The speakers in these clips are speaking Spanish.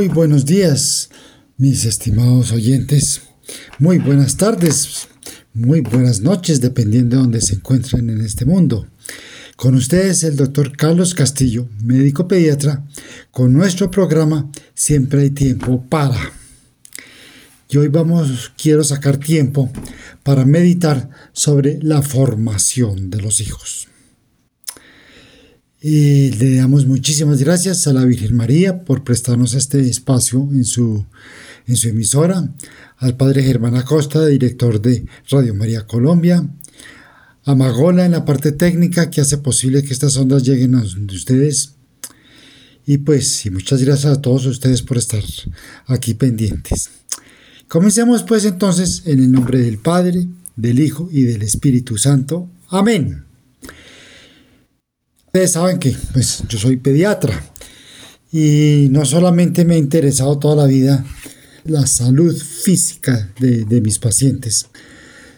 Muy buenos días, mis estimados oyentes. Muy buenas tardes, muy buenas noches, dependiendo de donde se encuentren en este mundo. Con ustedes el doctor Carlos Castillo, médico pediatra, con nuestro programa Siempre hay tiempo para. Y hoy vamos, quiero sacar tiempo para meditar sobre la formación de los hijos. Y le damos muchísimas gracias a la Virgen María por prestarnos este espacio en su, en su emisora, al Padre Germán Acosta, director de Radio María Colombia, a Magola en la parte técnica que hace posible que estas ondas lleguen a ustedes. Y pues, y muchas gracias a todos ustedes por estar aquí pendientes. Comencemos pues entonces en el nombre del Padre, del Hijo y del Espíritu Santo. Amén. Ustedes saben que pues, yo soy pediatra y no solamente me ha interesado toda la vida la salud física de, de mis pacientes,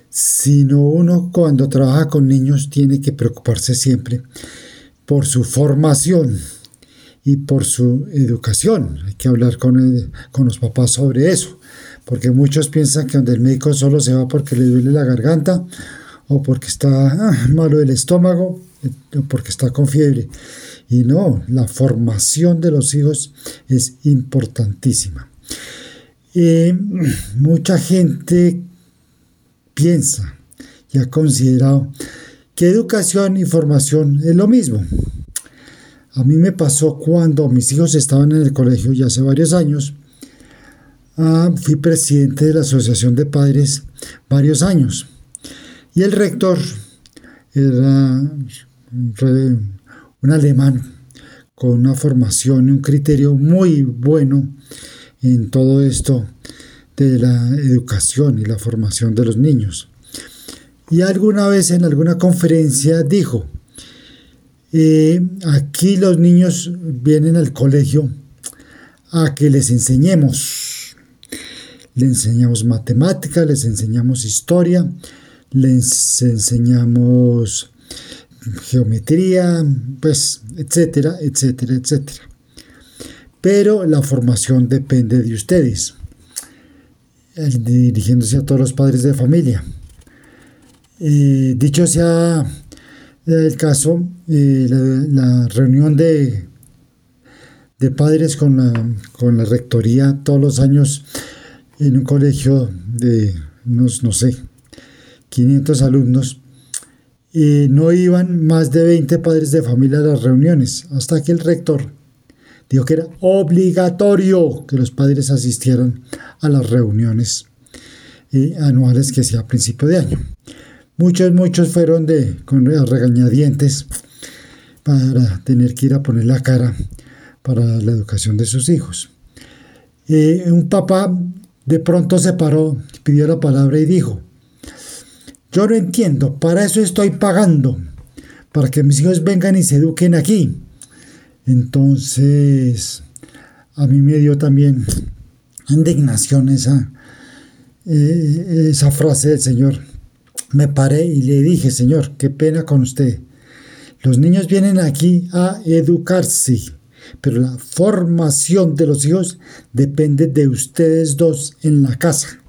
sino uno cuando trabaja con niños tiene que preocuparse siempre por su formación y por su educación. Hay que hablar con, con los papás sobre eso, porque muchos piensan que donde el médico solo se va porque le duele la garganta o porque está ah, malo el estómago porque está con fiebre. Y no, la formación de los hijos es importantísima. mucha gente piensa y ha considerado que educación y formación es lo mismo. A mí me pasó cuando mis hijos estaban en el colegio ya hace varios años. Ah, fui presidente de la Asociación de Padres varios años. Y el rector era un alemán con una formación y un criterio muy bueno en todo esto de la educación y la formación de los niños. Y alguna vez en alguna conferencia dijo, eh, aquí los niños vienen al colegio a que les enseñemos. Les enseñamos matemática, les enseñamos historia, les enseñamos geometría, pues, etcétera, etcétera, etcétera. Pero la formación depende de ustedes, dirigiéndose a todos los padres de familia. dicho sea el caso, la, reunión de, de padres con la, con la rectoría todos los años en un colegio de, no, no sé, 500 alumnos, no iban más de 20 padres de familia a las reuniones, hasta que el rector dijo que era obligatorio que los padres asistieran a las reuniones eh, anuales que hacía a principio de año. Muchos, muchos fueron de, con regañadientes para tener que ir a poner la cara para la educación de sus hijos. Eh, un papá de pronto se paró, pidió la palabra y dijo, yo no entiendo, para eso estoy pagando, para que mis hijos vengan y se eduquen aquí. Entonces, a mí me dio también indignación esa, eh, esa frase del Señor. Me paré y le dije, Señor, qué pena con usted. Los niños vienen aquí a educarse, pero la formación de los hijos depende de ustedes dos en la casa.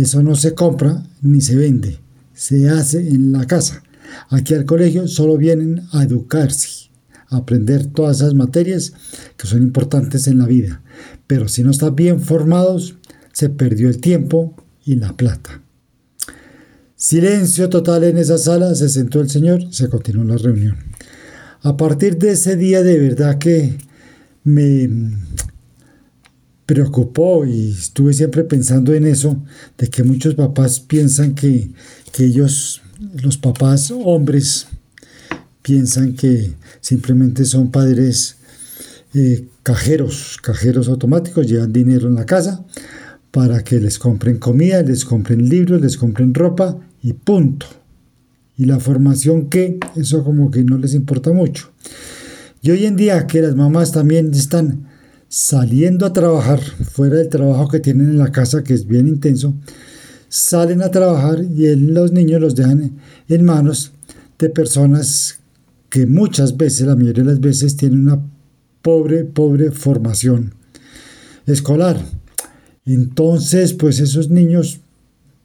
Eso no se compra ni se vende, se hace en la casa. Aquí al colegio solo vienen a educarse, a aprender todas esas materias que son importantes en la vida. Pero si no están bien formados, se perdió el tiempo y la plata. Silencio total en esa sala, se sentó el Señor, se continuó la reunión. A partir de ese día de verdad que me preocupó y estuve siempre pensando en eso, de que muchos papás piensan que, ellos, los papás hombres, piensan que simplemente son padres eh, cajeros, cajeros automáticos, llevan dinero en la casa para que les compren comida, les compren libros, les compren ropa y punto. Y la formación que, eso como que no les importa mucho. Y hoy en día que las mamás también están saliendo a trabajar, fuera del trabajo que tienen en la casa, que es bien intenso, salen a trabajar y los niños los dejan en manos de personas que muchas veces, la mayoría de las veces, tienen una pobre, pobre formación escolar. Entonces, pues esos niños,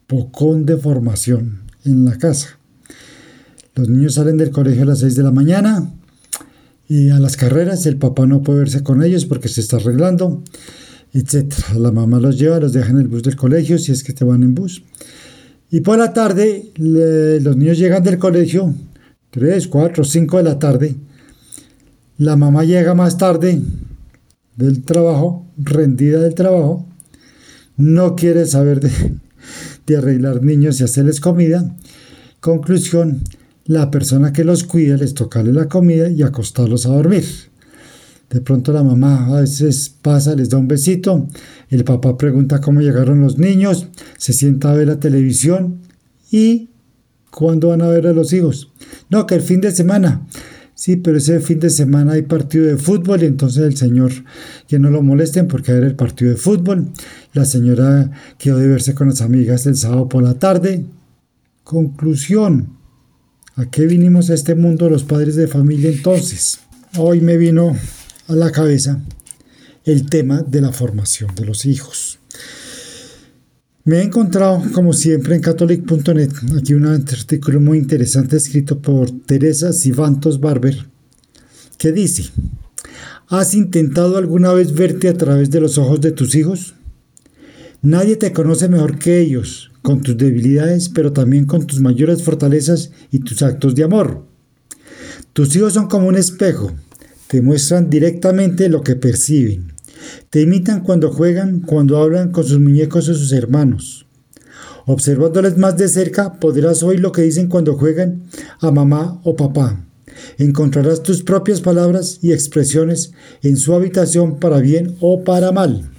pocón de formación en la casa. Los niños salen del colegio a las 6 de la mañana y a las carreras el papá no puede verse con ellos porque se está arreglando, etc. La mamá los lleva, los deja en el bus del colegio si es que te van en bus. Y por la tarde los niños llegan del colegio, 3, 4, 5 de la tarde. La mamá llega más tarde del trabajo, rendida del trabajo, no quiere saber de, de arreglar niños y hacerles comida. Conclusión, la persona que los cuida les tocarle la comida y acostarlos a dormir. De pronto la mamá a veces pasa, les da un besito, el papá pregunta cómo llegaron los niños, se sienta a ver la televisión y ¿cuándo van a ver a los hijos? No, que el fin de semana. Sí, pero ese fin de semana hay partido de fútbol y entonces el señor, que no lo molesten porque era el partido de fútbol. La señora quedó de verse con las amigas el sábado por la tarde. Conclusión. ¿A qué vinimos a este mundo los padres de familia entonces? Hoy me vino a la cabeza el tema de la formación de los hijos. Me he encontrado, como siempre, en catholic.net, aquí un artículo muy interesante escrito por Teresa Sivantos Barber, que dice, ¿has intentado alguna vez verte a través de los ojos de tus hijos? Nadie te conoce mejor que ellos, con tus debilidades, pero también con tus mayores fortalezas y tus actos de amor. Tus hijos son como un espejo, te muestran directamente lo que perciben. Te imitan cuando juegan, cuando hablan con sus muñecos o sus hermanos. Observándoles más de cerca, podrás oír lo que dicen cuando juegan a mamá o papá. Encontrarás tus propias palabras y expresiones en su habitación para bien o para mal.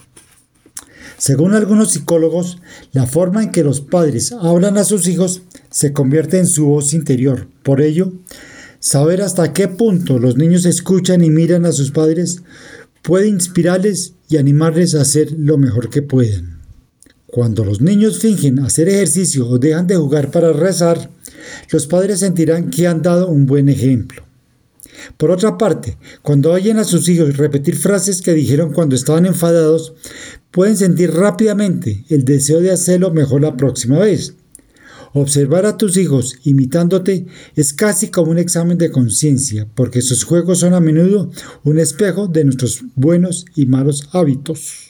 Según algunos psicólogos, la forma en que los padres hablan a sus hijos se convierte en su voz interior. Por ello, saber hasta qué punto los niños escuchan y miran a sus padres puede inspirarles y animarles a hacer lo mejor que puedan. Cuando los niños fingen hacer ejercicio o dejan de jugar para rezar, los padres sentirán que han dado un buen ejemplo. Por otra parte, cuando oyen a sus hijos repetir frases que dijeron cuando estaban enfadados, pueden sentir rápidamente el deseo de hacerlo mejor la próxima vez. Observar a tus hijos imitándote es casi como un examen de conciencia, porque sus juegos son a menudo un espejo de nuestros buenos y malos hábitos.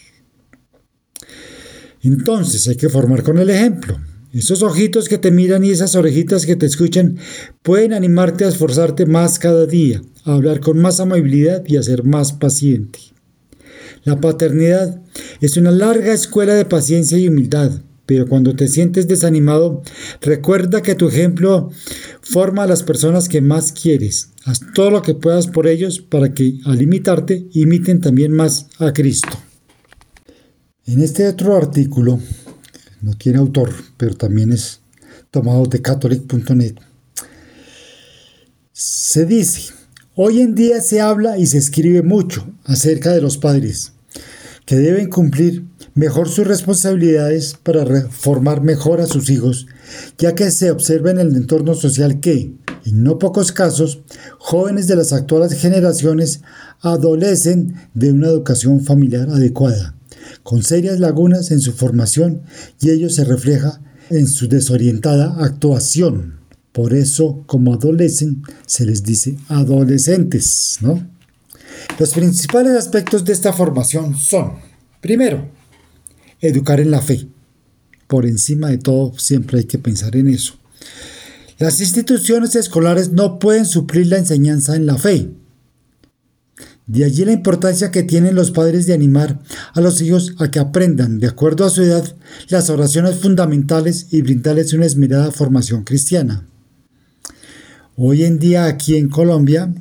Entonces hay que formar con el ejemplo. Esos ojitos que te miran y esas orejitas que te escuchan pueden animarte a esforzarte más cada día, a hablar con más amabilidad y a ser más paciente. La paternidad es una larga escuela de paciencia y humildad, pero cuando te sientes desanimado, recuerda que tu ejemplo forma a las personas que más quieres. Haz todo lo que puedas por ellos para que al imitarte imiten también más a Cristo. En este otro artículo, no tiene autor, pero también es tomado de catholic.net, se dice, hoy en día se habla y se escribe mucho acerca de los padres, que deben cumplir mejor sus responsabilidades para formar mejor a sus hijos, ya que se observa en el entorno social que, en no pocos casos, jóvenes de las actuales generaciones adolecen de una educación familiar adecuada, con serias lagunas en su formación y ello se refleja en su desorientada actuación. Por eso, como adolecen, se les dice adolescentes, ¿no? Los principales aspectos de esta formación son, primero, educar en la fe. Por encima de todo, siempre hay que pensar en eso. Las instituciones escolares no pueden suplir la enseñanza en la fe. De allí la importancia que tienen los padres de animar a los hijos a que aprendan, de acuerdo a su edad, las oraciones fundamentales y brindarles una esmerada formación cristiana. Hoy en día aquí en Colombia,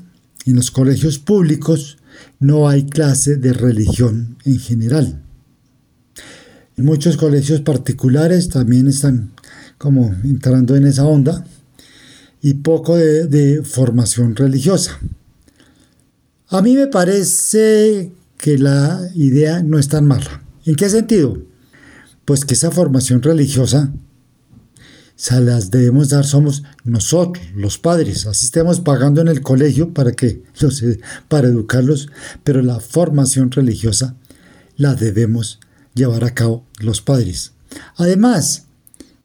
en los colegios públicos, no hay clase de religión en general. Muchos colegios particulares también están como entrando en esa onda y poco de, formación religiosa. A mí me parece que la idea no es tan mala. ¿En qué sentido? Pues que esa formación religiosa se las debemos dar somos nosotros, los padres. Así estemos pagando en el colegio para que para educarlos, pero la formación religiosa la debemos llevar a cabo los padres. Además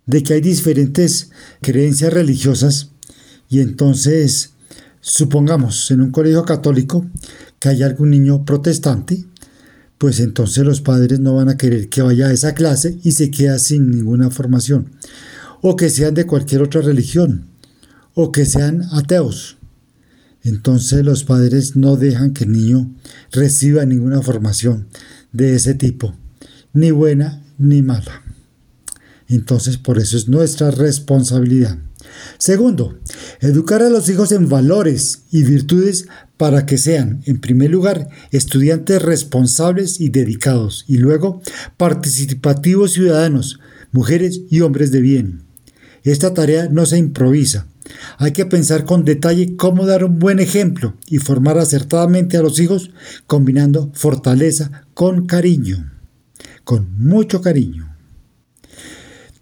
de que hay diferentes creencias religiosas y entonces supongamos en un colegio católico que hay algún niño protestante, pues entonces los padres no van a querer que vaya a esa clase y se queda sin ninguna formación. O que sean de cualquier otra religión. O que sean ateos. Entonces los padres no dejan que el niño reciba ninguna formación de ese tipo, ni buena ni mala. Entonces por eso es nuestra responsabilidad. Segundo, educar a los hijos en valores y virtudes para que sean, en primer lugar, estudiantes responsables y dedicados, y luego participativos ciudadanos, mujeres y hombres de bien. Esta tarea no se improvisa. Hay que pensar con detalle cómo dar un buen ejemplo y formar acertadamente a los hijos combinando fortaleza con cariño, con mucho cariño.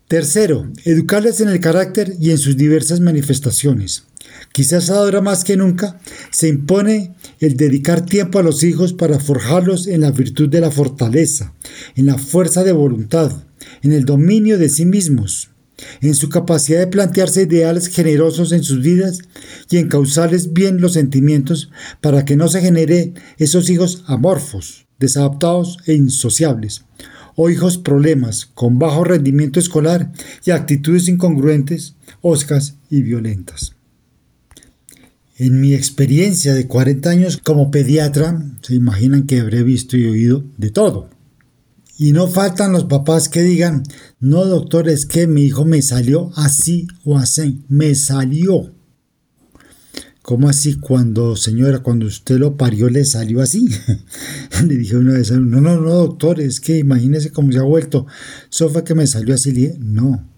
Tercero, educarles en el carácter y en sus diversas manifestaciones. Quizás ahora más que nunca se impone el dedicar tiempo a los hijos para forjarlos en la virtud de la fortaleza, en la fuerza de voluntad, en el dominio de sí mismos, en su capacidad de plantearse ideales generosos en sus vidas y en causarles bien los sentimientos para que no se genere esos hijos amorfos, desadaptados e insociables, o hijos problemas, con bajo rendimiento escolar y actitudes incongruentes, oscas y violentas. En mi experiencia de 40 años como pediatra, se imaginan que habré visto y oído de todo. Y no faltan los papás que digan, no doctor, es que mi hijo me salió así o así, me salió. ¿Cómo así cuando, señora, cuando usted lo parió le salió así? le dije una vez, no, no, no, doctor, es que imagínese cómo se ha vuelto. Eso fue que me salió así. No,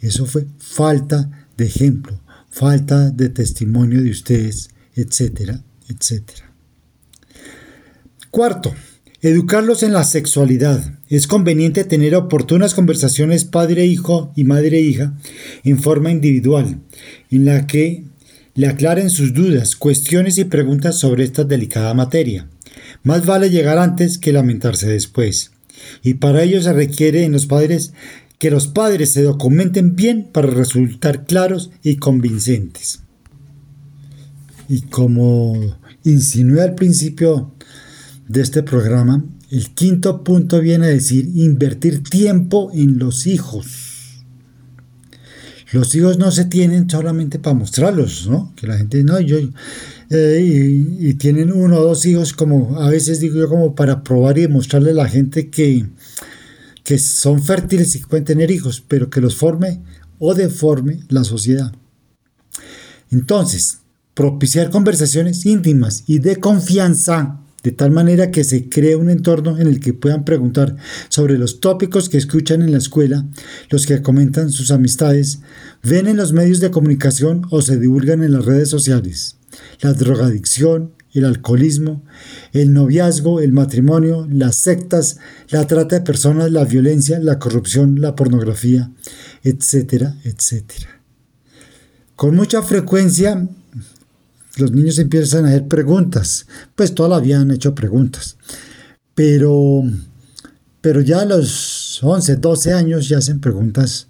eso fue falta de ejemplo, falta de testimonio de ustedes, etcétera, etcétera. Cuarto, educarlos en la sexualidad. Es conveniente tener oportunas conversaciones padre-hijo y madre-hija en forma individual, en la que le aclaren sus dudas, cuestiones y preguntas sobre esta delicada materia. Más vale llegar antes que lamentarse después. Y para ello se requiere en los padres que los padres se documenten bien para resultar claros y convincentes. Y como insinué al principio de este programa, el quinto punto viene a decir invertir tiempo en los hijos. Los hijos no se tienen solamente para mostrarlos, ¿no? Que la gente, no, yo, eh, y, tienen uno o dos hijos como, a veces digo yo, como para probar y demostrarle a la gente que, que son fértiles y que pueden tener hijos, pero que los forme o deforme la sociedad. Entonces, propiciar conversaciones íntimas y de confianza de tal manera que se cree un entorno en el que puedan preguntar sobre los tópicos que escuchan en la escuela, los que comentan sus amistades, ven en los medios de comunicación o se divulgan en las redes sociales. La drogadicción, el alcoholismo, el noviazgo, el matrimonio, las sectas, la trata de personas, la violencia, la corrupción, la pornografía, etcétera, etcétera. Con mucha frecuencia los niños empiezan a hacer preguntas, pues todavía han hecho preguntas, pero, pero ya a los 11, 12 años ya hacen preguntas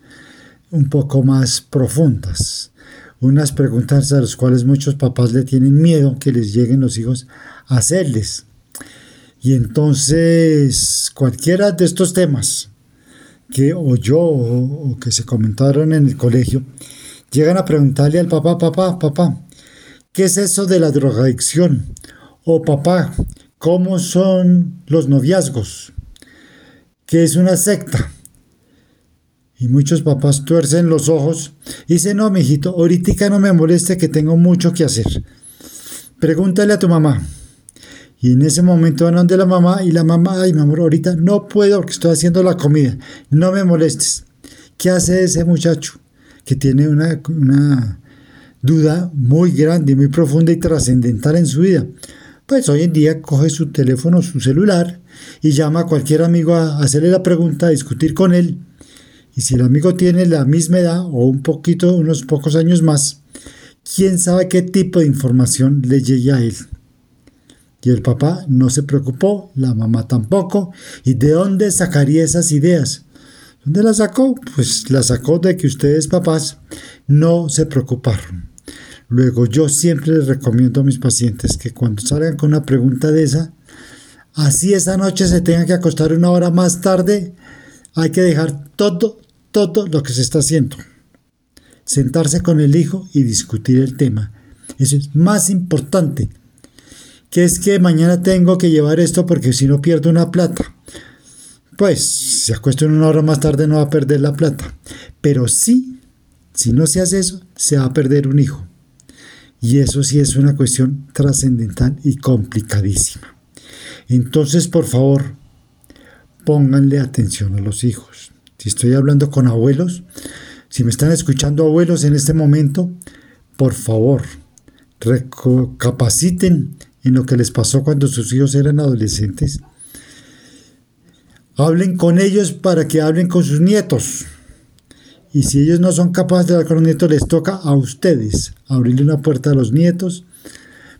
un poco más profundas, unas preguntas a las cuales muchos papás le tienen miedo que les lleguen los hijos a hacerles. Y entonces cualquiera de estos temas que oyó o que se comentaron en el colegio, llegan a preguntarle al papá, papá, papá, ¿Qué es eso de la drogadicción? O papá, ¿cómo son los noviazgos? ¿Qué es una secta? Y muchos papás tuercen los ojos y dicen, no, mijito, ahorita no me moleste que tengo mucho que hacer. Pregúntale a tu mamá. Y en ese momento van donde la mamá y la mamá, ay, mi amor, ahorita no puedo porque estoy haciendo la comida. No me molestes. ¿Qué hace ese muchacho que tiene una, una duda muy grande, muy profunda y trascendental en su vida. Pues hoy en día coge su teléfono, su celular y llama a cualquier amigo a hacerle la pregunta, a discutir con él. Y si el amigo tiene la misma edad o un poquito, unos pocos años más, quién sabe qué tipo de información le llegue a él. Y el papá no se preocupó, la mamá tampoco. ¿Y de dónde sacaría esas ideas? ¿Dónde las sacó? Pues las sacó de que ustedes papás no se preocuparon. Luego yo siempre les recomiendo a mis pacientes que cuando salgan con una pregunta de esa, así esa noche se tengan que acostar una hora más tarde, hay que dejar todo, todo lo que se está haciendo. Sentarse con el hijo y discutir el tema. Eso es más importante que es que mañana tengo que llevar esto porque si no pierdo una plata. Pues si acuesto una hora más tarde no va a perder la plata. Pero sí, si no se hace eso, se va a perder un hijo. Y eso sí es una cuestión trascendental y complicadísima. Entonces, por favor, pónganle atención a los hijos. Si estoy hablando con abuelos, si me están escuchando abuelos en este momento, por favor, recapaciten en lo que les pasó cuando sus hijos eran adolescentes. Hablen con ellos para que hablen con sus nietos. Y si ellos no son capaces de hablar con los nietos, les toca a ustedes abrirle una puerta a los nietos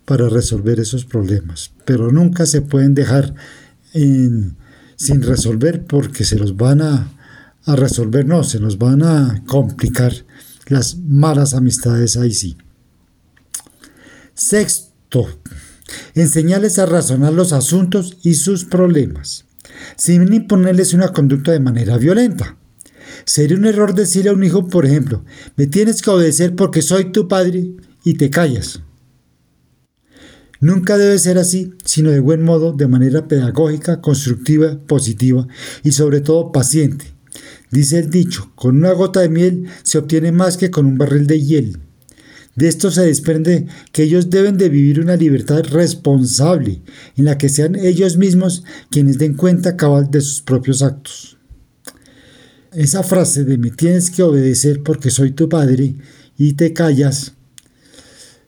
para resolver esos problemas. Pero nunca se pueden dejar sin resolver porque se los van a, resolver, no, se nos van a complicar las malas amistades ahí sí. Sexto, enseñarles a razonar los asuntos y sus problemas, sin imponerles una conducta de manera violenta. Sería un error decirle a un hijo, por ejemplo, me tienes que obedecer porque soy tu padre y te callas. Nunca debe ser así, sino de buen modo, de manera pedagógica, constructiva, positiva y sobre todo paciente. Dice el dicho, con una gota de miel se obtiene más que con un barril de hiel. De esto se desprende que ellos deben de vivir una libertad responsable, en la que sean ellos mismos quienes den cuenta cabal de sus propios actos. Esa frase de me tienes que obedecer porque soy tu padre y te callas,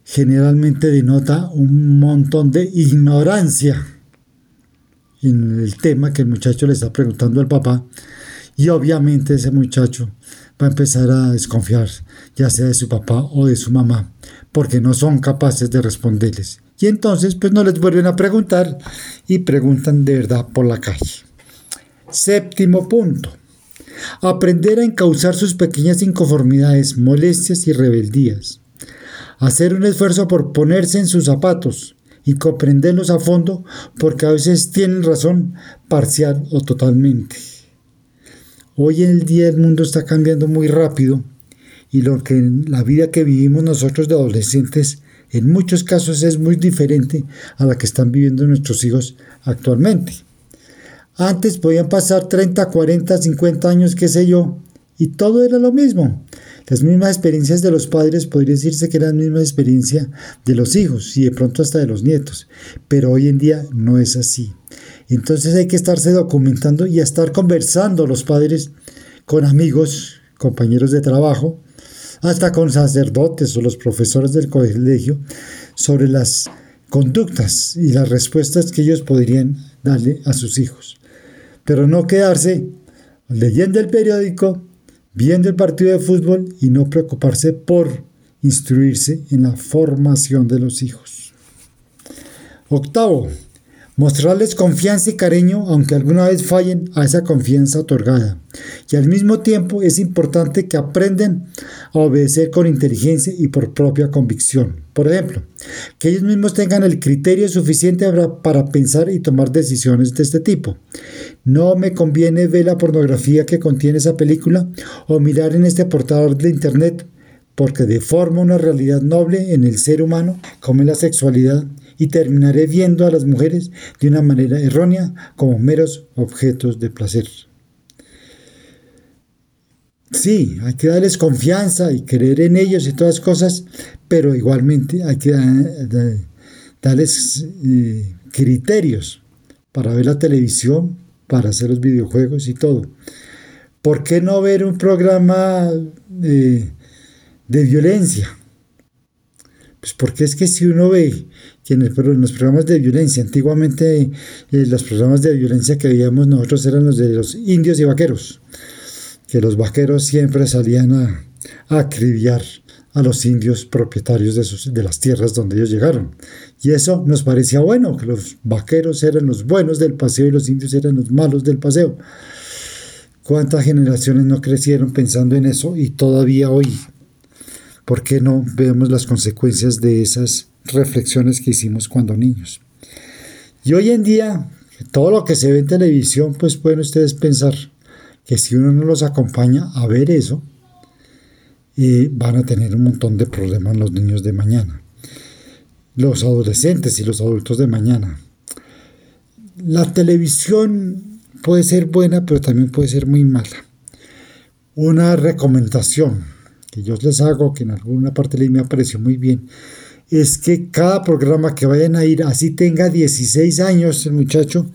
generalmente denota un montón de ignorancia en el tema que el muchacho le está preguntando al papá y obviamente ese muchacho va a empezar a desconfiar, ya sea de su papá o de su mamá, porque no son capaces de responderles. Y entonces pues no les vuelven a preguntar y preguntan de verdad por la calle. Séptimo punto. Aprender a encauzar sus pequeñas inconformidades, molestias y rebeldías. Hacer un esfuerzo por ponerse en sus zapatos y comprenderlos a fondo porque a veces tienen razón parcial o totalmente. Hoy en el día el mundo está cambiando muy rápido y lo que la vida que vivimos nosotros de adolescentes en muchos casos es muy diferente a la que están viviendo nuestros hijos actualmente. Antes podían pasar 30, 40, 50 años, qué sé yo, y todo era lo mismo. Las mismas experiencias de los padres podría decirse que eran la misma experiencia de los hijos y de pronto hasta de los nietos, pero hoy en día no es así. Entonces hay que estarse documentando y estar conversando los padres con amigos, compañeros de trabajo, hasta con sacerdotes o los profesores del colegio sobre las conductas y las respuestas que ellos podrían darle a sus hijos. Pero no quedarse leyendo el periódico, viendo el partido de fútbol y no preocuparse por instruirse en la formación de los hijos. Octavo, Mostrarles confianza y cariño aunque alguna vez fallen a esa confianza otorgada. Y al mismo tiempo es importante que aprendan a obedecer con inteligencia y por propia convicción. Por ejemplo, que ellos mismos tengan el criterio suficiente para pensar y tomar decisiones de este tipo. No me conviene ver la pornografía que contiene esa película o mirar en este portador de internet porque deforma una realidad noble en el ser humano como es la sexualidad y terminaré viendo a las mujeres de una manera errónea como meros objetos de placer. Sí, hay que darles confianza y creer en ellos y todas cosas, pero igualmente hay que darles eh, criterios para ver la televisión, para hacer los videojuegos y todo. ¿Por qué no ver un programa de violencia? Pues porque es que si uno ve que en, los programas de violencia, antiguamente eh, los programas de violencia que veíamos nosotros eran los de los indios y vaqueros, que los vaqueros siempre salían a, acribillar a los indios propietarios de, sus, de las tierras donde ellos llegaron. Y eso nos parecía bueno, que los vaqueros eran los buenos del paseo y los indios eran los malos del paseo. ¿Cuántas generaciones no crecieron pensando en eso y todavía hoy? ¿Por qué no vemos las consecuencias de esas reflexiones que hicimos cuando niños? Y hoy en día, todo lo que se ve en televisión, pues pueden ustedes pensar que si uno no los acompaña a ver eso, y van a tener un montón de problemas los niños de mañana, los adolescentes y los adultos de mañana. La televisión puede ser buena, pero también puede ser muy mala. Una recomendación que yo les hago, que en alguna parte de me pareció muy bien, es que cada programa que vayan a ir, así tenga 16 años el muchacho,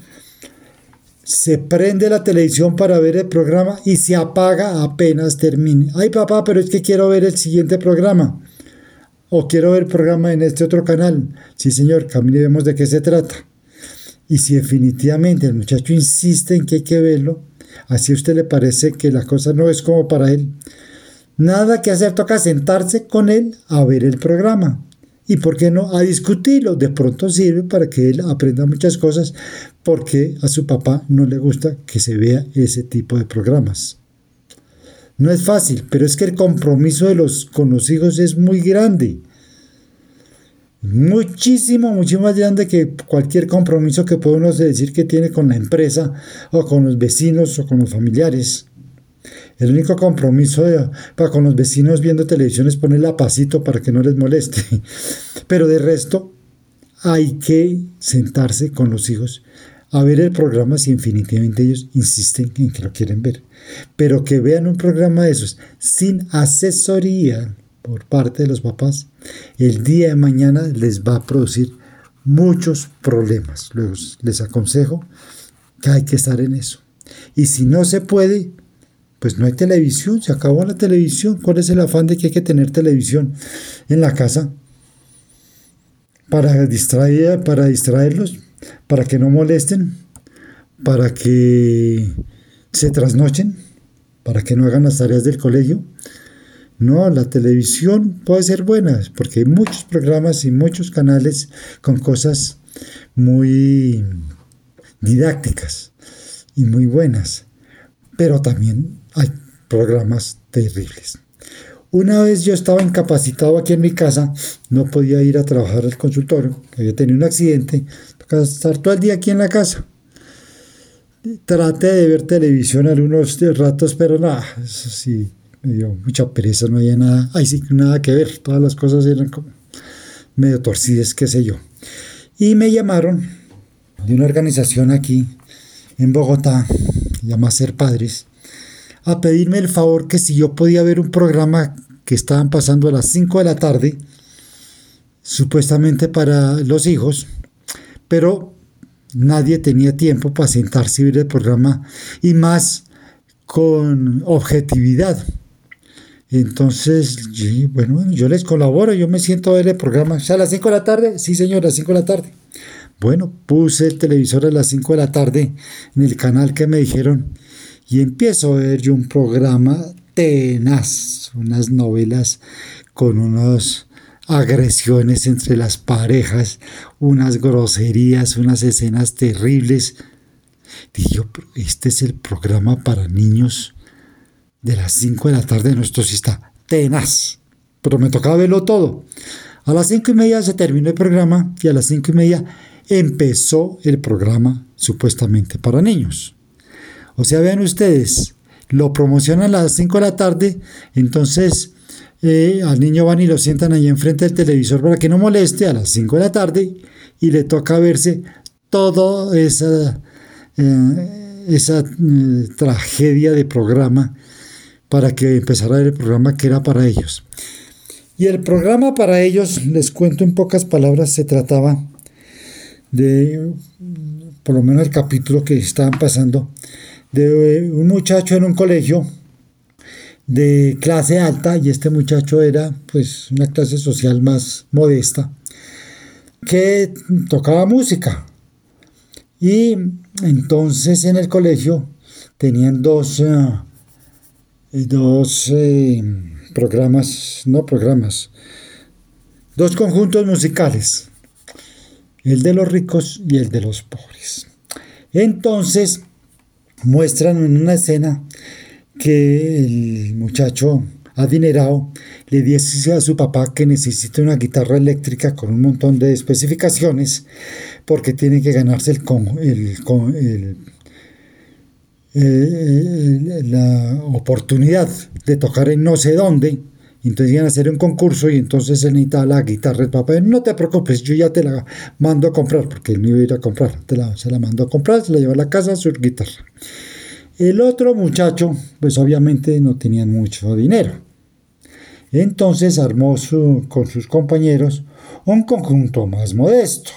se prende la televisión para ver el programa y se apaga apenas termine. Ay papá, pero es que quiero ver el siguiente programa. O quiero ver el programa en este otro canal. Sí señor, camine vemos de qué se trata. Y si definitivamente el muchacho insiste en que hay que verlo, así a usted le parece que la cosa no es como para él. Nada que hacer, toca sentarse con él a ver el programa y, ¿por qué no?, a discutirlo. De pronto sirve para que él aprenda muchas cosas porque a su papá no le gusta que se vea ese tipo de programas. No es fácil, pero es que el compromiso de los con los hijos es muy grande. Muchísimo, mucho más grande que cualquier compromiso que puede uno decir que tiene con la empresa o con los vecinos o con los familiares. El único compromiso para con los vecinos viendo televisión es ponerle a pasito para que no les moleste. Pero de resto, hay que sentarse con los hijos a ver el programa si infinitivamente ellos insisten en que lo quieren ver. Pero que vean un programa de esos sin asesoría por parte de los papás, el día de mañana les va a producir muchos problemas. Luego les aconsejo que hay que estar en eso. Y si no se puede, pues no hay televisión, se acabó la televisión. ¿Cuál es el afán de que hay que tener televisión en la casa? Para para distraerlos, para que no molesten, para que se trasnochen, para que no hagan las tareas del colegio. No, la televisión puede ser buena, porque hay muchos programas y muchos canales con cosas muy didácticas y muy buenas, pero también hay programas terribles. Una vez yo estaba incapacitado aquí en mi casa, no podía ir a trabajar al consultorio, había tenido un accidente, tocaba estar todo el día aquí en la casa. Traté de ver televisión algunos ratos, pero nada, eso sí, me dio mucha pereza, no había nada, ahí sí, nada que ver, todas las cosas eran como medio torcidas, qué sé yo. Y me llamaron de una organización aquí en Bogotá, se llama Ser Padres, a pedirme el favor que si yo podía ver un programa que estaban pasando a las 5 de la tarde, supuestamente para los hijos, pero nadie tenía tiempo para sentarse y ver el programa y más con objetividad. Entonces, bueno, yo les colaboro, yo me siento a ver el programa. ¿A las 5 de la tarde? Sí, señor, a las 5 de la tarde. Bueno, puse el televisor a las 5 de la tarde en el canal que me dijeron y empiezo a ver yo un programa tenaz, unas novelas con unas agresiones entre las parejas, unas groserías, unas escenas terribles. Dije yo, este es el programa para niños de las 5 de la tarde, nuestro sí está tenaz. Pero me tocaba verlo todo. A las cinco y media se terminó el programa y a las cinco y media empezó el programa supuestamente para niños. O sea, vean ustedes, lo promocionan a las 5 de la tarde, entonces eh, al niño van y lo sientan ahí enfrente del televisor para que no moleste a las 5 de la tarde y le toca verse toda esa, eh, esa eh, tragedia de programa para que empezara el programa que era para ellos. Y el programa para ellos, les cuento en pocas palabras, se trataba de, por lo menos el capítulo que estaban pasando, de un muchacho en un colegio de clase alta y este muchacho era pues una clase social más modesta que tocaba música y entonces en el colegio tenían dos, eh, eh, programas, no programas, dos conjuntos musicales, el de los ricos y el de los pobres. Entonces muestran en una escena que el muchacho adinerado le dice a su papá que necesita una guitarra eléctrica con un montón de especificaciones porque tiene que ganarse el, el, eh, la oportunidad de tocar en no sé dónde. Entonces iban a hacer un concurso y entonces él necesitaba la guitarra. El papá, no te preocupes, yo ya te la mando a comprar, porque él no iba a ir a comprar. se la mandó a comprar, se la llevó a la casa, su guitarra. El otro muchacho, pues obviamente no tenía mucho dinero. Entonces armó con sus compañeros un conjunto más modesto,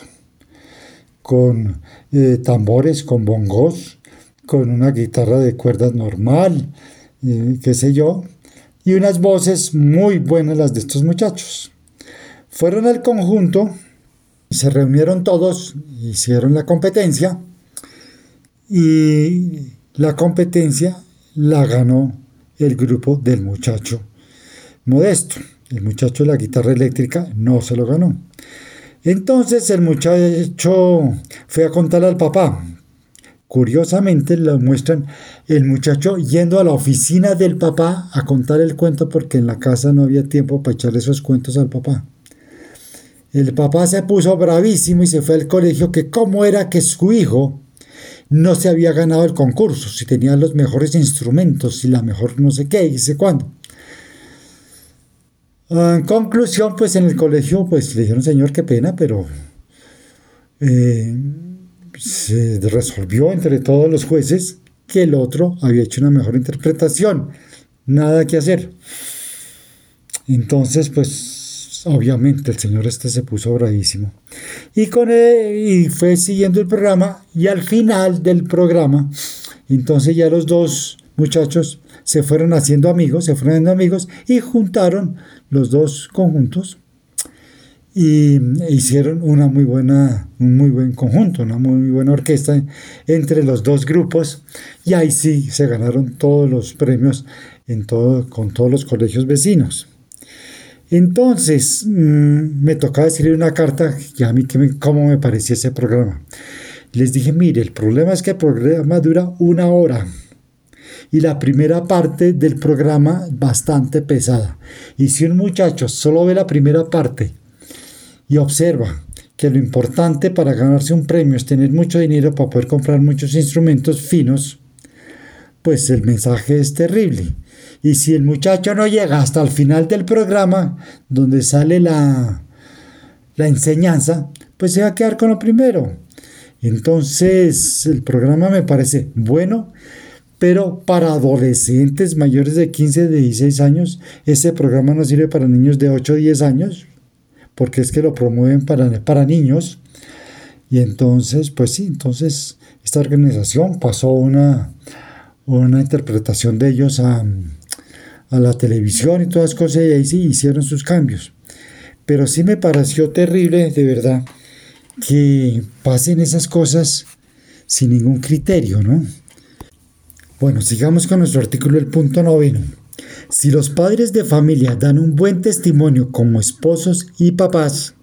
con eh, tambores, con bongos, con una guitarra de cuerdas normal, eh, qué sé yo, y unas voces muy buenas las de estos muchachos. Fueron al conjunto, se reunieron todos, hicieron la competencia y la competencia la ganó el grupo del muchacho modesto. El muchacho de la guitarra eléctrica no se lo ganó. Entonces el muchacho fue a contarle al papá, Curiosamente lo muestran el muchacho yendo a la oficina del papá a contar el cuento porque en la casa no había tiempo para echarle esos cuentos al papá. El papá se puso bravísimo y se fue al colegio que cómo era que su hijo no se había ganado el concurso, si tenía los mejores instrumentos y la mejor no sé qué y sé cuándo. En conclusión, pues en el colegio pues le dijeron, señor, qué pena, pero... Eh, se resolvió entre todos los jueces que el otro había hecho una mejor interpretación. Nada que hacer. Entonces, pues, obviamente el señor este se puso bravísimo. Y, con y fue siguiendo el programa y al final del programa, entonces ya los dos muchachos se fueron haciendo amigos, se fueron haciendo amigos y juntaron los dos conjuntos y hicieron una muy buena, un muy buen conjunto, una muy buena orquesta entre los dos grupos y ahí sí se ganaron todos los premios en todo, con todos los colegios vecinos. Entonces mm, me tocaba escribir una carta y a mí me, cómo me parecía ese programa. Les dije, mire, el problema es que el programa dura una hora y la primera parte del programa bastante pesada. Y si un muchacho solo ve la primera parte y observa que lo importante para ganarse un premio es tener mucho dinero para poder comprar muchos instrumentos finos, pues el mensaje es terrible. Y si el muchacho no llega hasta el final del programa, donde sale la, la enseñanza, pues se va a quedar con lo primero. Entonces, el programa me parece bueno, pero para adolescentes mayores de 15, de 16 años, ese programa no sirve para niños de 8 o 10 años, porque es que lo promueven para, para niños. Y entonces, pues sí, entonces esta organización pasó una, una interpretación de ellos a, a la televisión y todas las cosas, y ahí sí hicieron sus cambios. Pero sí me pareció terrible, de verdad, que pasen esas cosas sin ningún criterio, ¿no? Bueno, sigamos con nuestro artículo, el punto noveno. Si los padres de familia dan un buen testimonio como esposos y papás,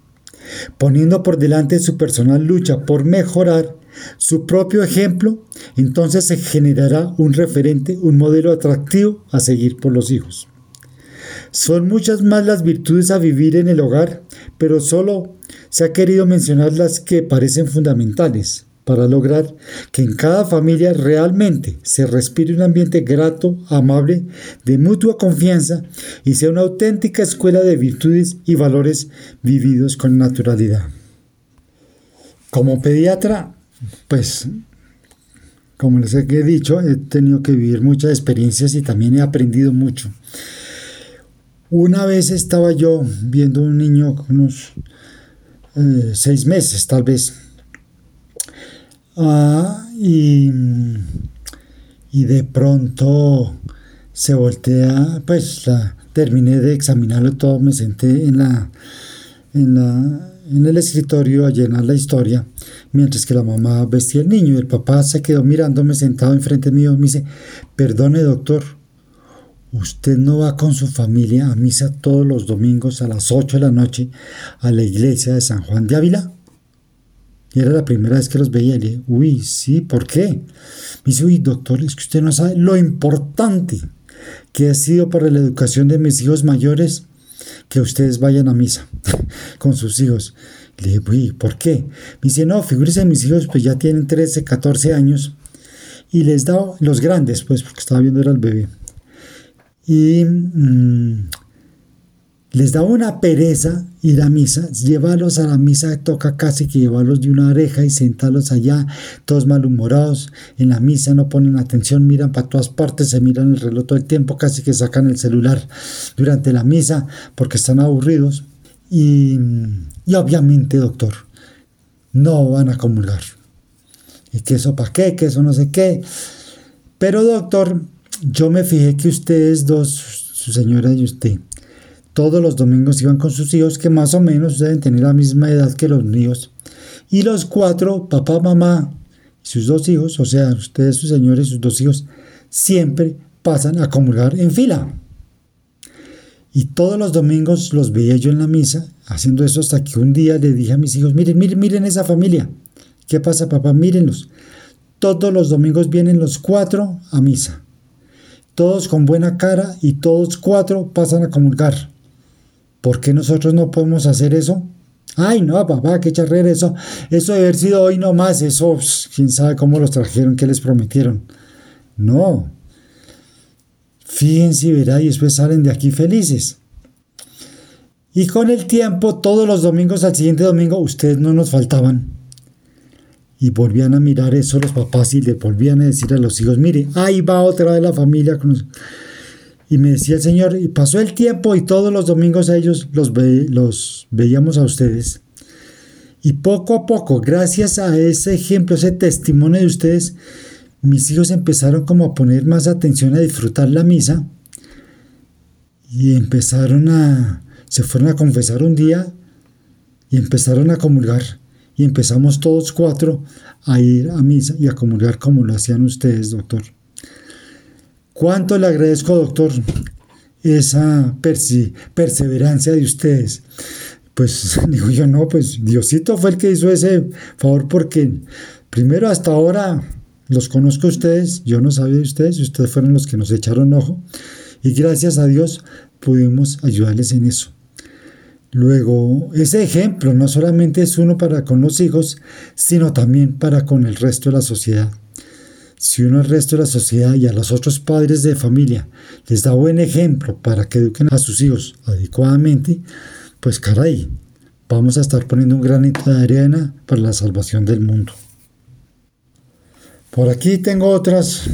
poniendo por delante su personal lucha por mejorar su propio ejemplo, entonces se generará un referente, un modelo atractivo a seguir por los hijos. Son muchas más las virtudes a vivir en el hogar, pero solo se ha querido mencionar las que parecen fundamentales para lograr que en cada familia realmente se respire un ambiente grato, amable, de mutua confianza y sea una auténtica escuela de virtudes y valores vividos con naturalidad. Como pediatra, pues, como les he dicho, he tenido que vivir muchas experiencias y también he aprendido mucho. Una vez estaba yo viendo un niño con unos eh, seis meses, tal vez, Ah, y, de pronto se voltea, pues terminé de examinarlo todo, me senté en la, en la en el escritorio a llenar la historia, mientras que la mamá vestía al niño y el papá se quedó mirándome sentado enfrente mío me dice, perdone doctor, usted no va con su familia a misa todos los domingos a las 8 de la noche a la iglesia de San Juan de Ávila? Y era la primera vez que los veía. Le dije, uy, sí, ¿por qué? Me dice, uy, doctor, es que usted no sabe lo importante que ha sido para la educación de mis hijos mayores que ustedes vayan a misa con sus hijos. Le dije, uy, ¿por qué? Me dice, no, figúrese, mis hijos pues ya tienen 13, 14 años y les da los grandes, pues, porque estaba viendo era el bebé. Y mm, les da una pereza ir a misa, llevarlos a la misa toca casi que llevarlos de una oreja y sentarlos allá, todos malhumorados, en la misa no ponen atención, miran para todas partes, se miran el reloj todo el tiempo, casi que sacan el celular durante la misa porque están aburridos. Y, y obviamente, doctor, no van a comulgar. ¿Y que eso para qué? Que eso no sé qué. Pero doctor, yo me fijé que ustedes dos, su señora y usted, todos los domingos iban con sus hijos, que más o menos deben tener la misma edad que los míos. Y los cuatro, papá, mamá y sus dos hijos, o sea, ustedes, su señora y sus dos hijos, siempre pasan a comulgar en fila. Y todos los domingos los veía yo en la misa, haciendo eso hasta que un día le dije a mis hijos, miren, miren, miren esa familia. ¿Qué pasa, papá? Mírenlos. Todos los domingos vienen los cuatro a misa. Todos con buena cara y todos cuatro pasan a comulgar. ¿Por qué nosotros no podemos hacer eso? Ay, no, papá, qué charrera eso. Eso debe haber sido hoy nomás. Eso, quién sabe cómo los trajeron, qué les prometieron. No. Fíjense, verá, y después salen de aquí felices. Y con el tiempo, todos los domingos al siguiente domingo, ustedes no nos faltaban. Y volvían a mirar eso los papás y le volvían a decir a los hijos, mire, ahí va otra de la familia. Y me decía el Señor, y pasó el tiempo y todos los domingos a ellos los, los veíamos a ustedes. Y poco a poco, gracias a ese ejemplo, ese testimonio de ustedes, mis hijos empezaron como a poner más atención a disfrutar la misa y empezaron a, se fueron a confesar un día y empezaron a comulgar y empezamos todos cuatro a ir a misa y a comulgar como lo hacían ustedes, doctor. ¿Cuánto le agradezco, doctor, esa perseverancia de ustedes? Pues digo yo, no, pues Diosito fue el que hizo ese favor porque primero hasta ahora los conozco a ustedes, yo no sabía de ustedes, ustedes fueron los que nos echaron ojo y gracias a Dios pudimos ayudarles en eso. Luego, ese ejemplo no solamente es uno para con los hijos, sino también para con el resto de la sociedad. Si uno al resto de la sociedad y a los otros padres de familia les da buen ejemplo para que eduquen a sus hijos adecuadamente, pues caray, vamos a estar poniendo un granito de arena para la salvación del mundo. Por aquí tengo otras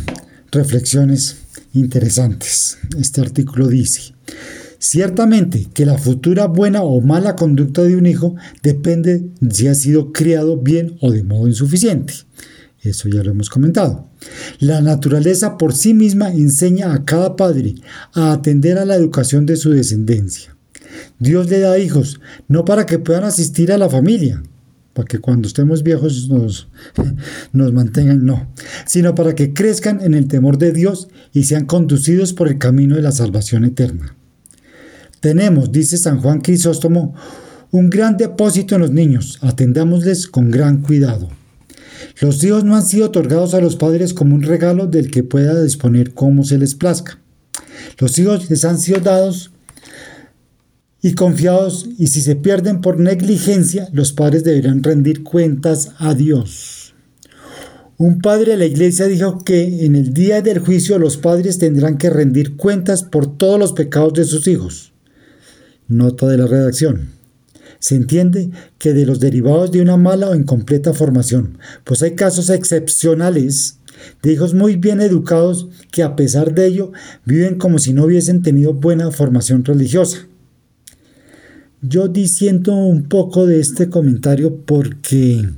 reflexiones interesantes. Este artículo dice, ciertamente que la futura buena o mala conducta de un hijo depende si ha sido criado bien o de modo insuficiente. Eso ya lo hemos comentado. La naturaleza por sí misma enseña a cada padre a atender a la educación de su descendencia. Dios le da hijos, no para que puedan asistir a la familia, para que cuando estemos viejos nos, nos mantengan, no, sino para que crezcan en el temor de Dios y sean conducidos por el camino de la salvación eterna. Tenemos, dice San Juan Crisóstomo, un gran depósito en los niños, atendámosles con gran cuidado. Los hijos no han sido otorgados a los padres como un regalo del que pueda disponer como se les plazca. Los hijos les han sido dados y confiados y si se pierden por negligencia, los padres deberán rendir cuentas a Dios. Un padre de la iglesia dijo que en el día del juicio los padres tendrán que rendir cuentas por todos los pecados de sus hijos. Nota de la redacción. Se entiende que de los derivados de una mala o incompleta formación, pues hay casos excepcionales de hijos muy bien educados que a pesar de ello viven como si no hubiesen tenido buena formación religiosa. Yo disiento un poco de este comentario porque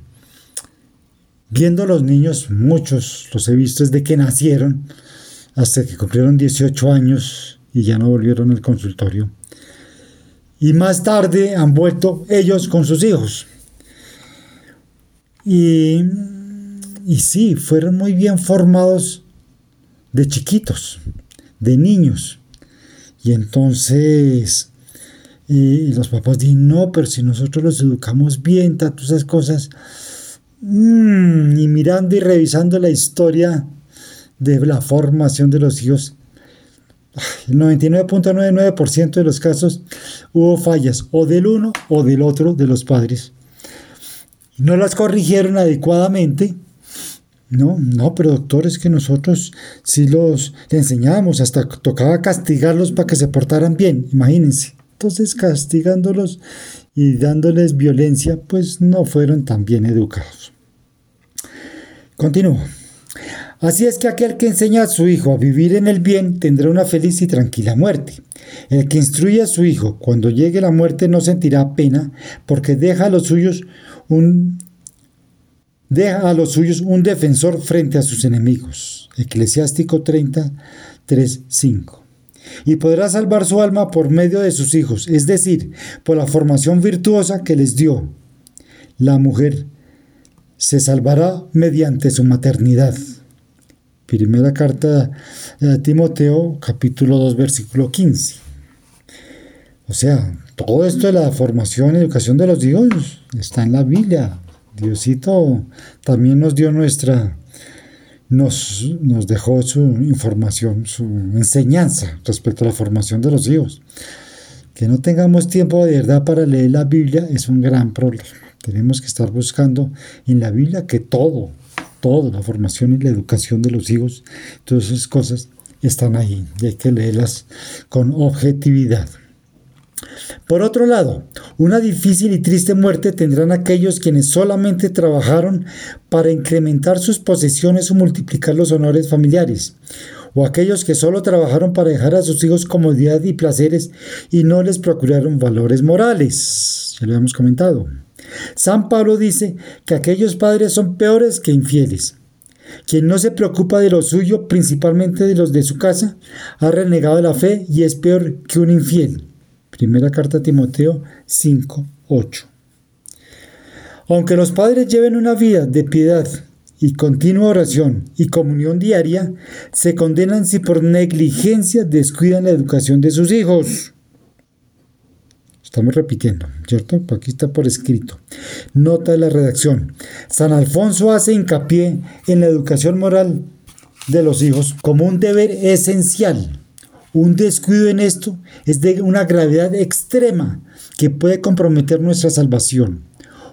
viendo a los niños, muchos los he visto desde que nacieron hasta que cumplieron 18 años y ya no volvieron al consultorio. Y más tarde han vuelto ellos con sus hijos. Y, y sí, fueron muy bien formados de chiquitos, de niños. Y entonces y los papás dicen, no, pero si nosotros los educamos bien, todas esas cosas. Mm, y mirando y revisando la historia de la formación de los hijos, el 99.99% de los casos hubo fallas o del uno o del otro de los padres. No las corrigieron adecuadamente. No, no, pero doctor, es que nosotros sí los enseñábamos, hasta tocaba castigarlos para que se portaran bien, imagínense. Entonces, castigándolos y dándoles violencia, pues no fueron tan bien educados. Continúo. Así es que aquel que enseña a su hijo a vivir en el bien tendrá una feliz y tranquila muerte. El que instruye a su hijo cuando llegue la muerte no sentirá pena porque deja a los suyos un deja a los suyos un defensor frente a sus enemigos. Eclesiástico 33, 5 y podrá salvar su alma por medio de sus hijos, es decir, por la formación virtuosa que les dio. La mujer se salvará mediante su maternidad. Primera carta de Timoteo, capítulo 2, versículo 15. O sea, todo esto de la formación y educación de los hijos está en la Biblia. Diosito también nos dio nuestra nos, nos dejó su información, su enseñanza respecto a la formación de los hijos. Que no tengamos tiempo de verdad para leer la Biblia es un gran problema. Tenemos que estar buscando en la Biblia que todo, todo, la formación y la educación de los hijos, todas esas cosas están ahí y hay que leerlas con objetividad. Por otro lado, una difícil y triste muerte tendrán aquellos quienes solamente trabajaron para incrementar sus posesiones o multiplicar los honores familiares, o aquellos que solo trabajaron para dejar a sus hijos comodidad y placeres y no les procuraron valores morales. Ya lo hemos comentado. San Pablo dice que aquellos padres son peores que infieles. Quien no se preocupa de lo suyo, principalmente de los de su casa, ha renegado la fe y es peor que un infiel. Primera carta a Timoteo 5, 8. Aunque los padres lleven una vida de piedad y continua oración y comunión diaria, se condenan si por negligencia descuidan la educación de sus hijos. Estamos repitiendo, ¿cierto? Aquí está por escrito. Nota de la redacción. San Alfonso hace hincapié en la educación moral de los hijos como un deber esencial un descuido en esto es de una gravedad extrema que puede comprometer nuestra salvación.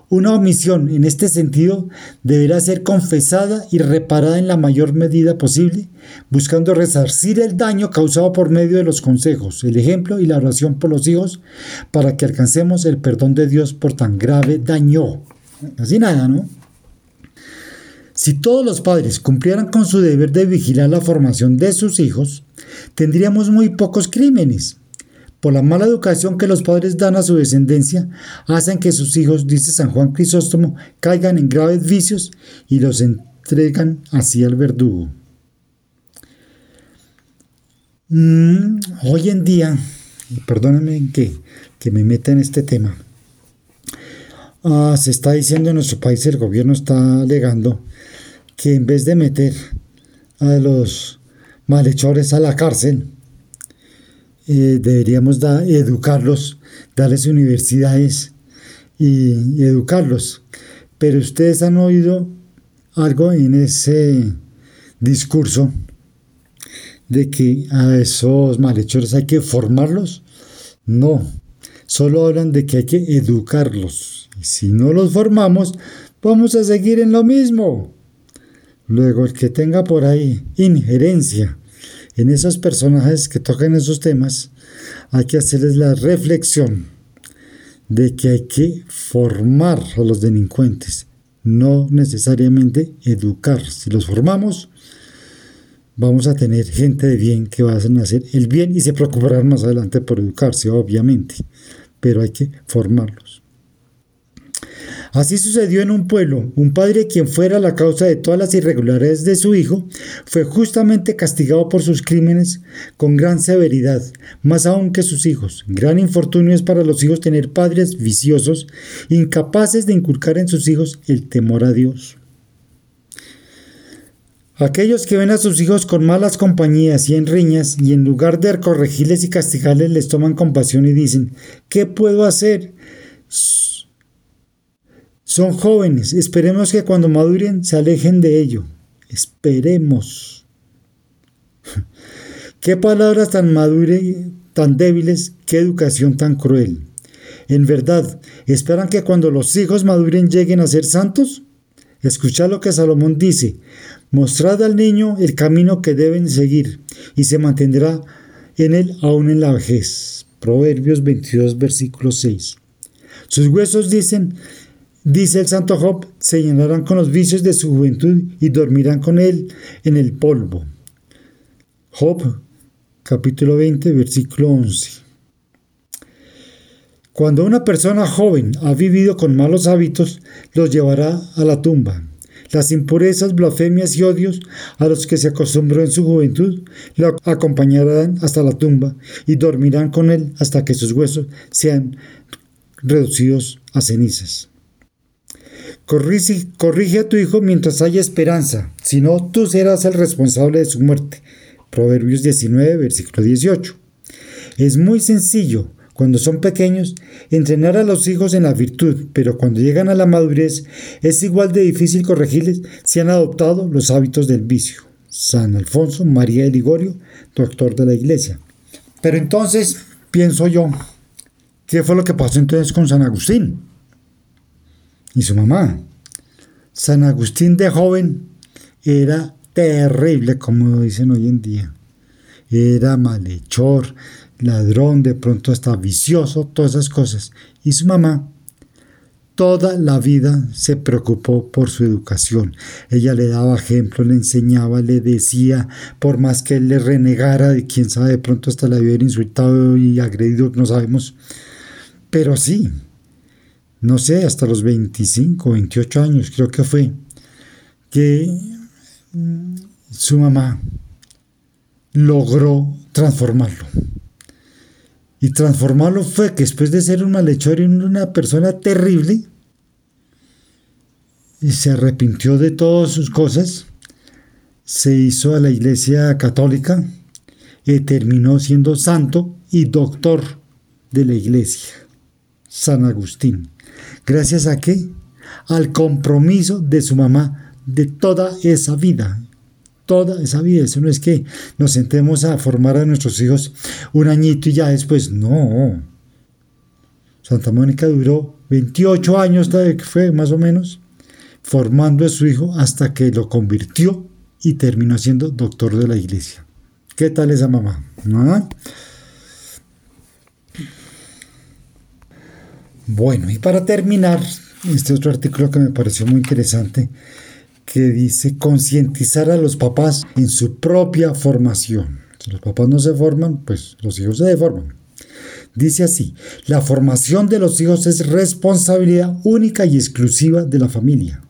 Una omisión en este sentido deberá ser confesada y reparada en la mayor medida posible, buscando resarcir el daño causado por medio de los consejos, el ejemplo y la oración por los hijos, para que alcancemos el perdón de Dios por tan grave daño. Así nada, ¿no? Si todos los padres cumplieran con su deber de vigilar la formación de sus hijos, tendríamos muy pocos crímenes. Por la mala educación que los padres dan a su descendencia, hacen que sus hijos, dice San Juan Crisóstomo, caigan en graves vicios y los entregan así al verdugo. Mm, hoy en día, perdónenme que, que me meta en este tema, ah, se está diciendo en nuestro país, el gobierno está alegando que en vez de meter a los malhechores a la cárcel, eh, deberíamos educarlos, darles universidades y, educarlos. Pero ustedes han oído algo en ese discurso de que a esos malhechores hay que formarlos. No, solo hablan de que hay que educarlos. Y si no los formamos, vamos a seguir en lo mismo. Luego, el que tenga por ahí injerencia en esos personajes que tocan esos temas, hay que hacerles la reflexión de que hay que formar a los delincuentes, no necesariamente educar. Si los formamos, vamos a tener gente de bien que va a hacer el bien y se preocuparán más adelante por educarse, obviamente, pero hay que formarlos. Así sucedió en un pueblo. Un padre, quien fuera la causa de todas las irregularidades de su hijo, fue justamente castigado por sus crímenes con gran severidad, más aún que sus hijos. Gran infortunio es para los hijos tener padres viciosos, incapaces de inculcar en sus hijos el temor a Dios. Aquellos que ven a sus hijos con malas compañías y en riñas, y en lugar de corregirles y castigarles, les toman compasión y dicen, ¿qué puedo hacer? Son jóvenes, esperemos que cuando maduren se alejen de ello. Esperemos. Qué palabras tan maduras, tan débiles, qué educación tan cruel. En verdad, ¿esperan que cuando los hijos maduren lleguen a ser santos? Escuchad lo que Salomón dice, mostrad al niño el camino que deben seguir y se mantendrá en él aún en la vejez. Proverbios 22, versículo 6. Sus huesos dicen, dice el santo Job, se llenarán con los vicios de su juventud y dormirán con él en el polvo. Job capítulo 20, versículo 11. Cuando una persona joven ha vivido con malos hábitos, los llevará a la tumba. Las impurezas, blasfemias y odios a los que se acostumbró en su juventud lo acompañarán hasta la tumba y dormirán con él hasta que sus huesos sean reducidos a cenizas. Corrige, a tu hijo mientras haya esperanza, si no, tú serás el responsable de su muerte. Proverbios 19, versículo 18. Es muy sencillo cuando son pequeños, entrenar a los hijos en la virtud, pero cuando llegan a la madurez es igual de difícil corregirles si han adoptado los hábitos del vicio. San Alfonso María de Ligorio, doctor de la Iglesia. Pero entonces, pienso yo, ¿qué fue lo que pasó entonces con San Agustín y su mamá? San Agustín de joven era terrible, como dicen hoy en día. Era malhechor, ladrón, de pronto hasta vicioso, todas esas cosas. Y su mamá toda la vida se preocupó por su educación. Ella le daba ejemplo, le enseñaba, le decía, por más que él le renegara, de quién sabe, de pronto hasta la hubiera insultado y agredido, no sabemos. Pero sí, no sé, hasta los 25, 28 años creo que fue, que su mamá logró transformarlo. Y transformarlo fue que después de ser un malhechor y una persona terrible, y se arrepintió de todas sus cosas, se hizo a la iglesia católica y terminó siendo santo y doctor de la iglesia, San Agustín. ¿Gracias a qué? Al compromiso de su mamá de toda esa vida toda esa vida. Eso no es que nos sentemos a formar a nuestros hijos un añito y ya después, no. Santa Mónica duró 28 años, fue más o menos, formando a su hijo hasta que lo convirtió y terminó siendo doctor de la iglesia. ¿Qué tal esa mamá? Bueno, y para terminar, este otro artículo que me pareció muy interesante, que dice concientizar a los papás en su propia formación. Si los papás no se forman, pues los hijos se deforman. Dice así, la formación de los hijos es responsabilidad única y exclusiva de la familia.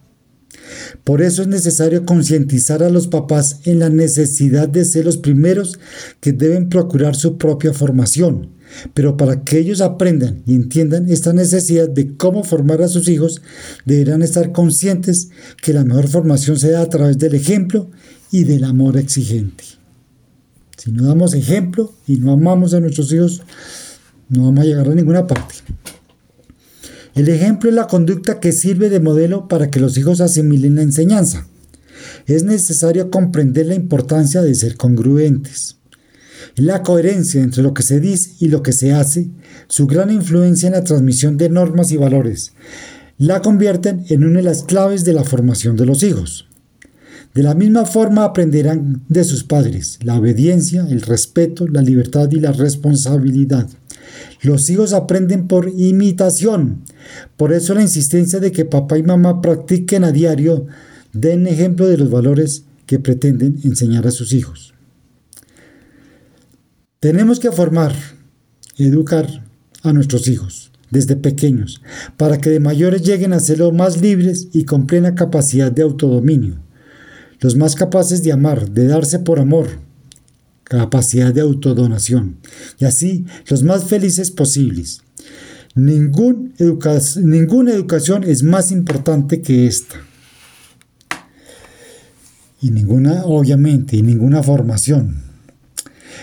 Por eso es necesario concientizar a los papás en la necesidad de ser los primeros que deben procurar su propia formación, pero para que ellos aprendan y entiendan esta necesidad de cómo formar a sus hijos, deberán estar conscientes que la mejor formación se da a través del ejemplo y del amor exigente. Si no damos ejemplo y no amamos a nuestros hijos, no vamos a llegar a ninguna parte. El ejemplo es la conducta que sirve de modelo para que los hijos asimilen la enseñanza. Es necesario comprender la importancia de ser congruentes la coherencia entre lo que se dice y lo que se hace, su gran influencia en la transmisión de normas y valores, la convierten en una de las claves de la formación de los hijos. De la misma forma aprenderán de sus padres la obediencia, el respeto, la libertad y la responsabilidad. Los hijos aprenden por imitación. Por eso la insistencia de que papá y mamá practiquen a diario, den ejemplo de los valores que pretenden enseñar a sus hijos. Tenemos que formar, educar a nuestros hijos desde pequeños, para que de mayores lleguen a ser los más libres y con plena capacidad de autodominio, los más capaces de amar, de darse por amor, capacidad de autodonación, y así los más felices posibles. ninguna educación es más importante que esta. y ninguna, obviamente, y ninguna formación.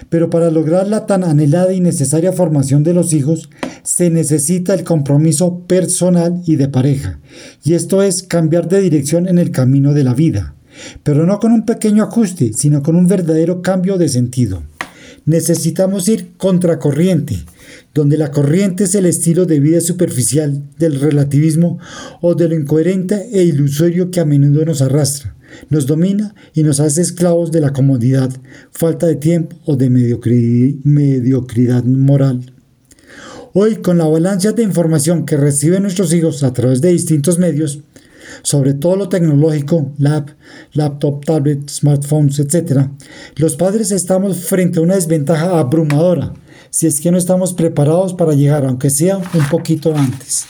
Pero para lograr la tan anhelada y necesaria formación de los hijos, se necesita el compromiso personal y de pareja, y esto es cambiar de dirección en el camino de la vida, pero no con un pequeño ajuste, sino con un verdadero cambio de sentido. Necesitamos ir contracorriente, donde la corriente es el estilo de vida superficial del relativismo o de lo incoherente e ilusorio que a menudo nos arrastra, nos domina y nos hace esclavos de la comodidad, falta de tiempo o de mediocridad moral. Hoy, con la avalancha de información que reciben nuestros hijos a través de distintos medios, sobre todo lo tecnológico, lab, laptop, tablet, smartphones, etc., los padres estamos frente a una desventaja abrumadora si es que no estamos preparados para llegar, aunque sea un poquito antes.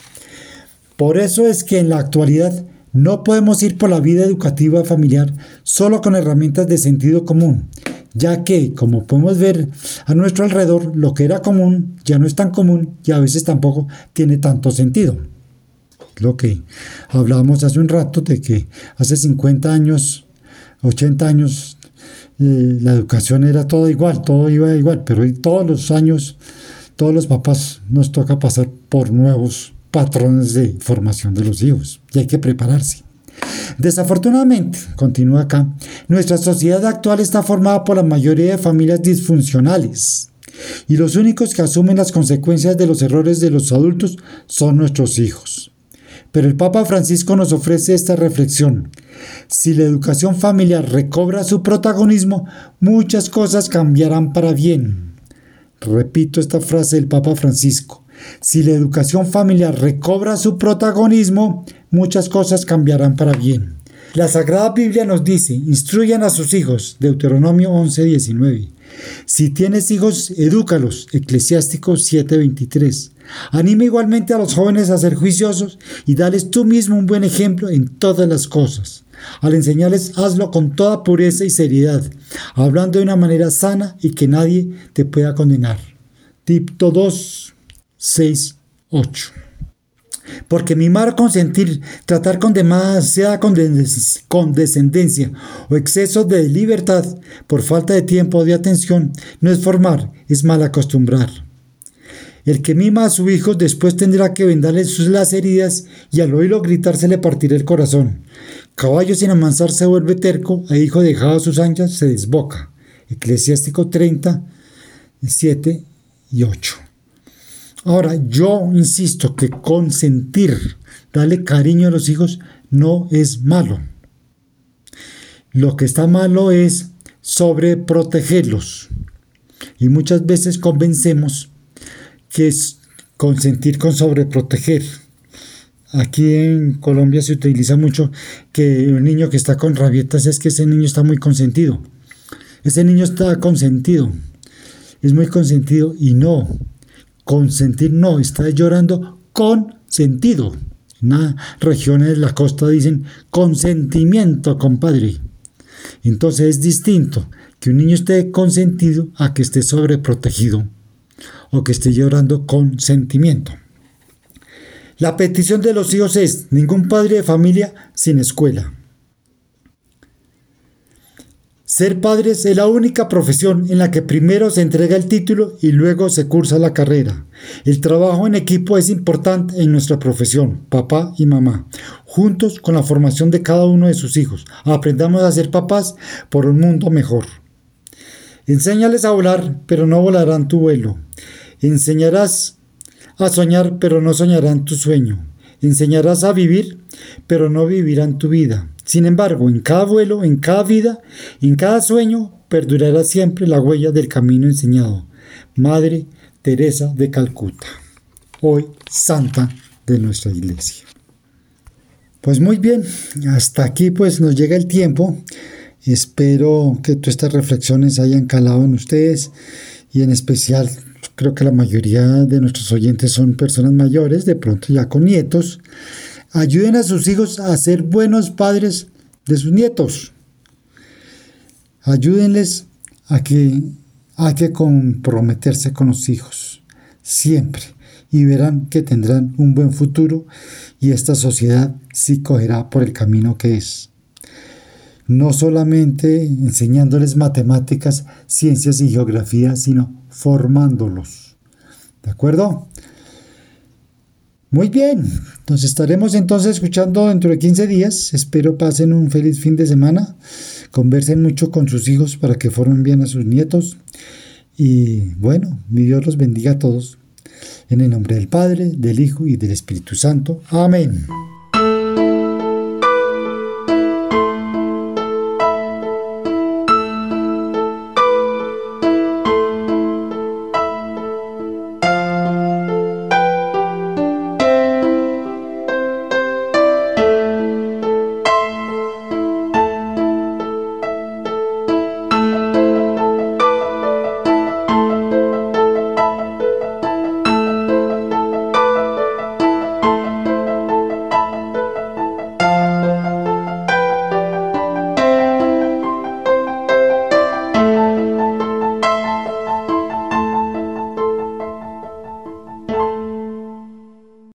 Por eso es que en la actualidad no podemos ir por la vida educativa familiar solo con herramientas de sentido común, ya que, como podemos ver a nuestro alrededor, lo que era común ya no es tan común y a veces tampoco tiene tanto sentido. Lo que hablábamos hace un rato de que hace 50 años, 80 años, eh, la educación era todo igual, todo iba igual, pero hoy todos los años, todos los papás nos toca pasar por nuevos patrones de formación de los hijos y hay que prepararse. Desafortunadamente, continúa acá, nuestra sociedad actual está formada por la mayoría de familias disfuncionales y los únicos que asumen las consecuencias de los errores de los adultos son nuestros hijos. Pero el Papa Francisco nos ofrece esta reflexión. Si la educación familiar recobra su protagonismo, muchas cosas cambiarán para bien. Repito esta frase del Papa Francisco. Si la educación familiar recobra su protagonismo, muchas cosas cambiarán para bien. La Sagrada Biblia nos dice, instruyan a sus hijos, Deuteronomio 11:19. Si tienes hijos, edúcalos, Eclesiástico 7:23. Anima igualmente a los jóvenes a ser juiciosos y dales tú mismo un buen ejemplo en todas las cosas. Al enseñarles, hazlo con toda pureza y seriedad, hablando de una manera sana y que nadie te pueda condenar. Tipto 2, 6, 8. Porque mimar consentir, tratar con demasiada condescendencia o exceso de libertad por falta de tiempo o de atención no es formar, es mal acostumbrar. El que mima a su hijo después tendrá que vendarle sus las heridas y al oírlo gritar se le partirá el corazón. Caballo sin amansar se vuelve terco, e hijo dejado a sus anchas se desboca. Eclesiástico 30, 7 y 8. Ahora, yo insisto que consentir, darle cariño a los hijos, no es malo. Lo que está malo es sobreprotegerlos. Y muchas veces convencemos que es consentir con sobreproteger. Aquí en Colombia se utiliza mucho que un niño que está con rabietas es que ese niño está muy consentido. Ese niño está consentido. Es muy consentido y no. Consentir no, está llorando con sentido. En regiones de la costa dicen consentimiento, compadre. Entonces es distinto que un niño esté consentido a que esté sobreprotegido o que esté llorando con sentimiento. La petición de los hijos es ningún padre de familia sin escuela. Ser padres es la única profesión en la que primero se entrega el título y luego se cursa la carrera. El trabajo en equipo es importante en nuestra profesión, papá y mamá, juntos con la formación de cada uno de sus hijos. Aprendamos a ser papás por un mundo mejor. Enséñales a volar, pero no volarán tu vuelo. Enseñarás a soñar, pero no soñarán tu sueño. Enseñarás a vivir, pero no vivirán tu vida. Sin embargo, en cada vuelo, en cada vida, en cada sueño, perdurará siempre la huella del camino enseñado. Madre Teresa de Calcuta, hoy santa de nuestra iglesia. Pues muy bien, hasta aquí pues nos llega el tiempo. Espero que todas estas reflexiones hayan calado en ustedes y en especial creo que la mayoría de nuestros oyentes son personas mayores, de pronto ya con nietos. Ayuden a sus hijos a ser buenos padres de sus nietos. Ayúdenles a que hay que comprometerse con los hijos, siempre, y verán que tendrán un buen futuro y esta sociedad sí cogerá por el camino que es. no solamente enseñándoles matemáticas, ciencias y geografía, sino formándolos. ¿De acuerdo? Muy bien, nos estaremos entonces escuchando dentro de 15 días. Espero pasen un feliz fin de semana. Conversen mucho con sus hijos para que formen bien a sus nietos. Y bueno, mi Dios los bendiga a todos. En el nombre del Padre, del Hijo y del Espíritu Santo. Amén.